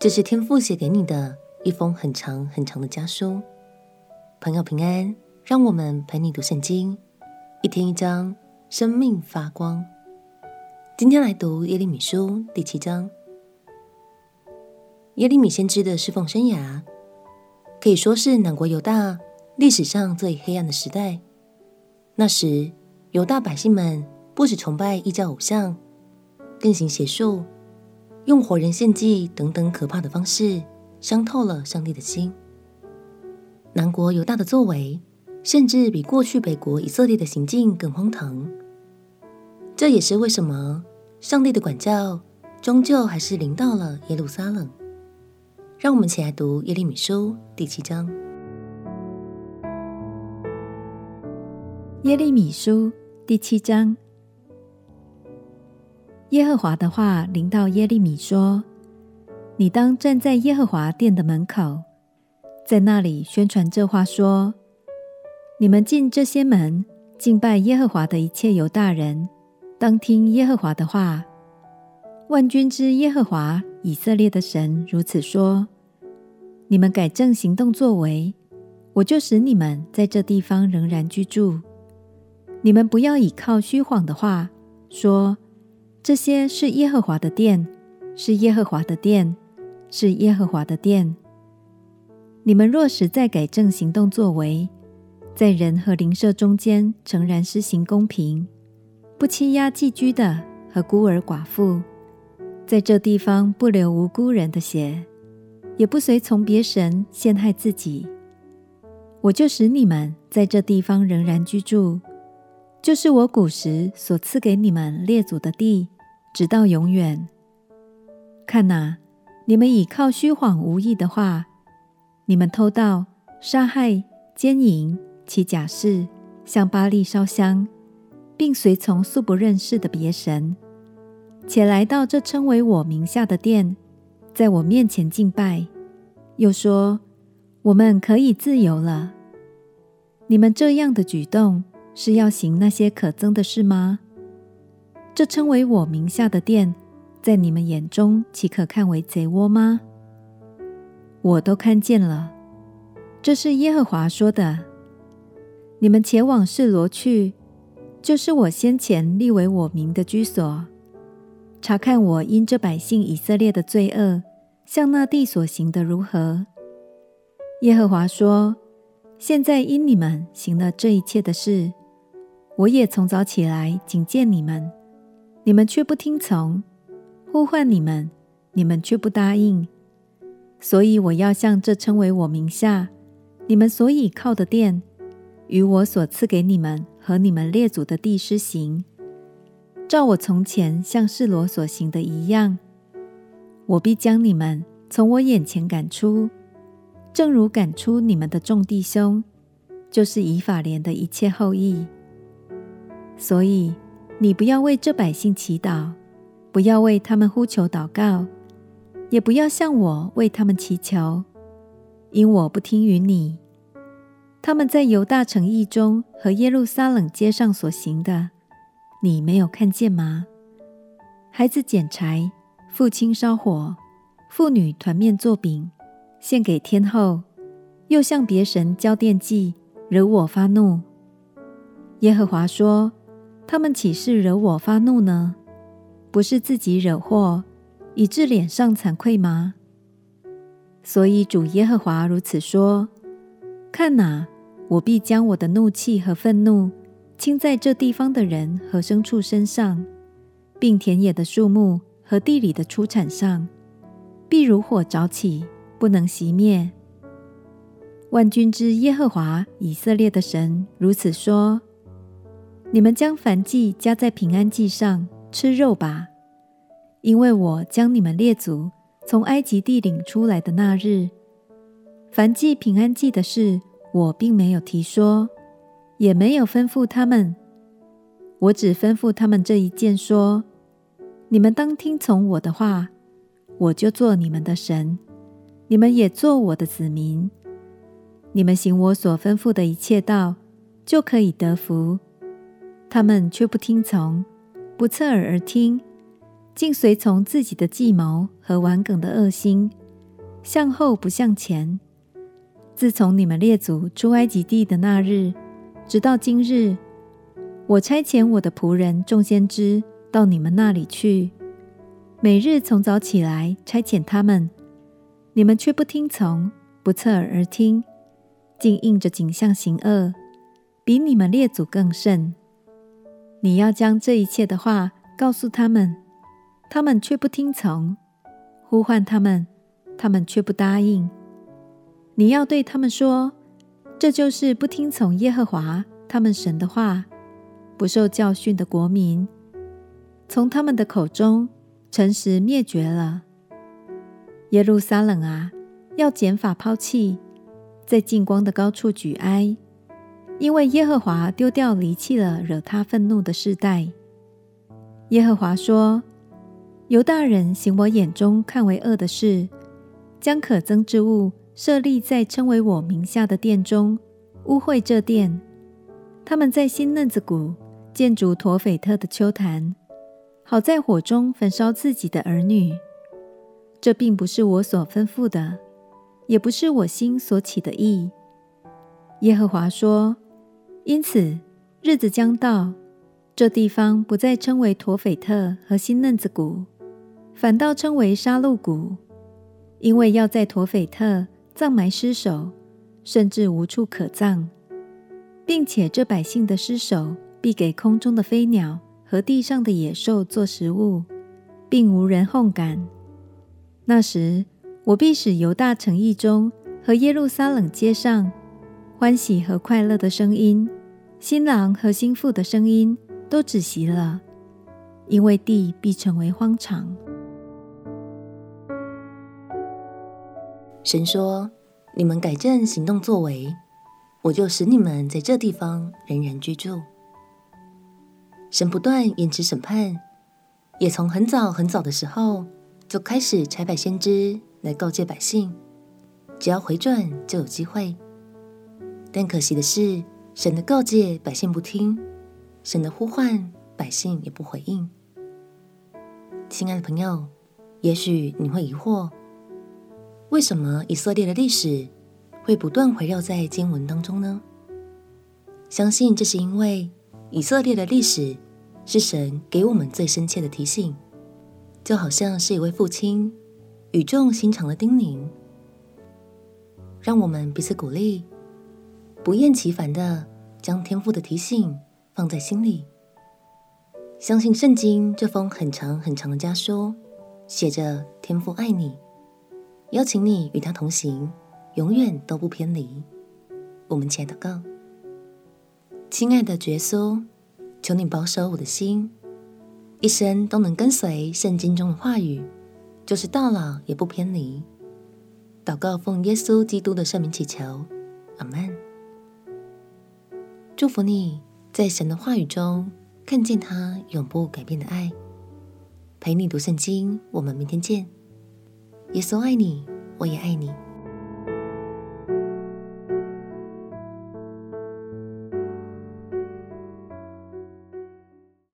这是天父写给你的一封很长很长的家书。朋友平安，让我们陪你读圣经，一天一章，生命发光。今天来读耶利米书第七章。耶利米先知的侍奉生涯，可以说是南国犹大历史上最黑暗的时代。那时，犹大百姓们不只崇拜异教偶像，更行邪术。用活人献祭等等可怕的方式，伤透了上帝的心。南国犹大的作为，甚至比过去北国以色列的行径更荒唐。这也是为什么上帝的管教终究还是临到了耶路撒冷。让我们一起来读耶利米书第七章。耶利米书第七章。耶和华的话临到耶利米说：“你当站在耶和华殿的门口，在那里宣传这话说：你们进这些门敬拜耶和华的一切犹大人，当听耶和华的话。万军之耶和华以色列的神如此说：你们改正行动作为，我就使你们在这地方仍然居住。你们不要倚靠虚谎的话说。”这些是耶和华的殿，是耶和华的殿，是耶和华的殿。你们若实在改正行动作为，在人和邻舍中间诚然施行公平，不欺压寄居的和孤儿寡妇，在这地方不流无辜人的血，也不随从别神陷害自己，我就使你们在这地方仍然居住。就是我古时所赐给你们列祖的地，直到永远。看哪，你们倚靠虚谎无益的话，你们偷盗、杀害、奸淫、起假誓，向巴力烧香，并随从素不认识的别神，且来到这称为我名下的殿，在我面前敬拜，又说我们可以自由了。你们这样的举动，是要行那些可憎的事吗？这称为我名下的殿，在你们眼中岂可看为贼窝吗？我都看见了。这是耶和华说的。你们前往示罗去，就是我先前立为我名的居所，查看我因这百姓以色列的罪恶，向那地所行的如何。耶和华说：现在因你们行了这一切的事。我也从早起来警戒你们，你们却不听从；呼唤你们，你们却不答应。所以我要向这称为我名下、你们所倚靠的殿，与我所赐给你们和你们列祖的地施行，照我从前向示罗所行的一样。我必将你们从我眼前赶出，正如赶出你们的众弟兄，就是以法莲的一切后裔。所以，你不要为这百姓祈祷，不要为他们呼求祷告，也不要向我为他们祈求，因我不听于你。他们在犹大城邑中和耶路撒冷街上所行的，你没有看见吗？孩子捡柴，父亲烧火，妇女团面做饼，献给天后，又向别神交奠祭，惹我发怒。耶和华说。他们岂是惹我发怒呢？不是自己惹祸，以致脸上惭愧吗？所以主耶和华如此说：看哪，我必将我的怒气和愤怒倾在这地方的人和牲畜身上，并田野的树木和地里的出产上，必如火着起，不能熄灭。万军之耶和华以色列的神如此说。你们将凡祭加在平安祭上，吃肉吧，因为我将你们列祖从埃及地领出来的那日，凡祭平安祭的事，我并没有提说，也没有吩咐他们。我只吩咐他们这一件说：你们当听从我的话，我就做你们的神，你们也做我的子民。你们行我所吩咐的一切道，就可以得福。他们却不听从，不侧耳而听，竟随从自己的计谋和顽梗的恶心，向后不向前。自从你们列祖出埃及地的那日，直到今日，我差遣我的仆人众先知到你们那里去，每日从早起来差遣他们，你们却不听从，不侧耳而听，竟应着景象行恶，比你们列祖更甚。你要将这一切的话告诉他们，他们却不听从；呼唤他们，他们却不答应。你要对他们说。这就是不听从耶和华他们神的话，不受教训的国民，从他们的口中诚实灭绝了。耶路撒冷啊，要剪法抛弃，在净光的高处举哀，因为耶和华丢掉离弃了惹他愤怒的世代。耶和华说：犹大人行我眼中看为恶的事，将可憎之物。设立在称为我名下的殿中，污秽这殿。他们在新嫩子谷建筑陀斐特的邱坛，好在火中焚烧自己的儿女。这并不是我所吩咐的，也不是我心所起的意。耶和华说：因此日子将到，这地方不再称为陀斐特和新嫩子谷，反倒称为杀戮谷，因为要在陀斐特。葬埋尸首，甚至无处可葬，并且这百姓的尸首必给空中的飞鸟和地上的野兽做食物，并无人烘干。那时，我必使犹大城邑中和耶路撒冷街上欢喜和快乐的声音、新郎和新妇的声音都止息了，因为地必成为荒场。神说：“你们改正行动作为，我就使你们在这地方仍然居住。”神不断延迟审判，也从很早很早的时候就开始差派先知来告诫百姓，只要回转就有机会。但可惜的是，神的告诫百姓不听，神的呼唤百姓也不回应。亲爱的朋友，也许你会疑惑。为什么以色列的历史会不断围绕在经文当中呢？相信这是因为以色列的历史是神给我们最深切的提醒，就好像是一位父亲语重心长的叮咛，让我们彼此鼓励，不厌其烦的将天父的提醒放在心里。相信圣经这封很长很长的家书，写着天父爱你。邀请你与他同行，永远都不偏离。我们亲爱的告，亲爱的耶稣，求你保守我的心，一生都能跟随圣经中的话语，就是到老也不偏离。祷告奉耶稣基督的圣名祈求，阿门。祝福你在神的话语中看见他永不改变的爱。陪你读圣经，我们明天见。耶稣爱你，我也爱你。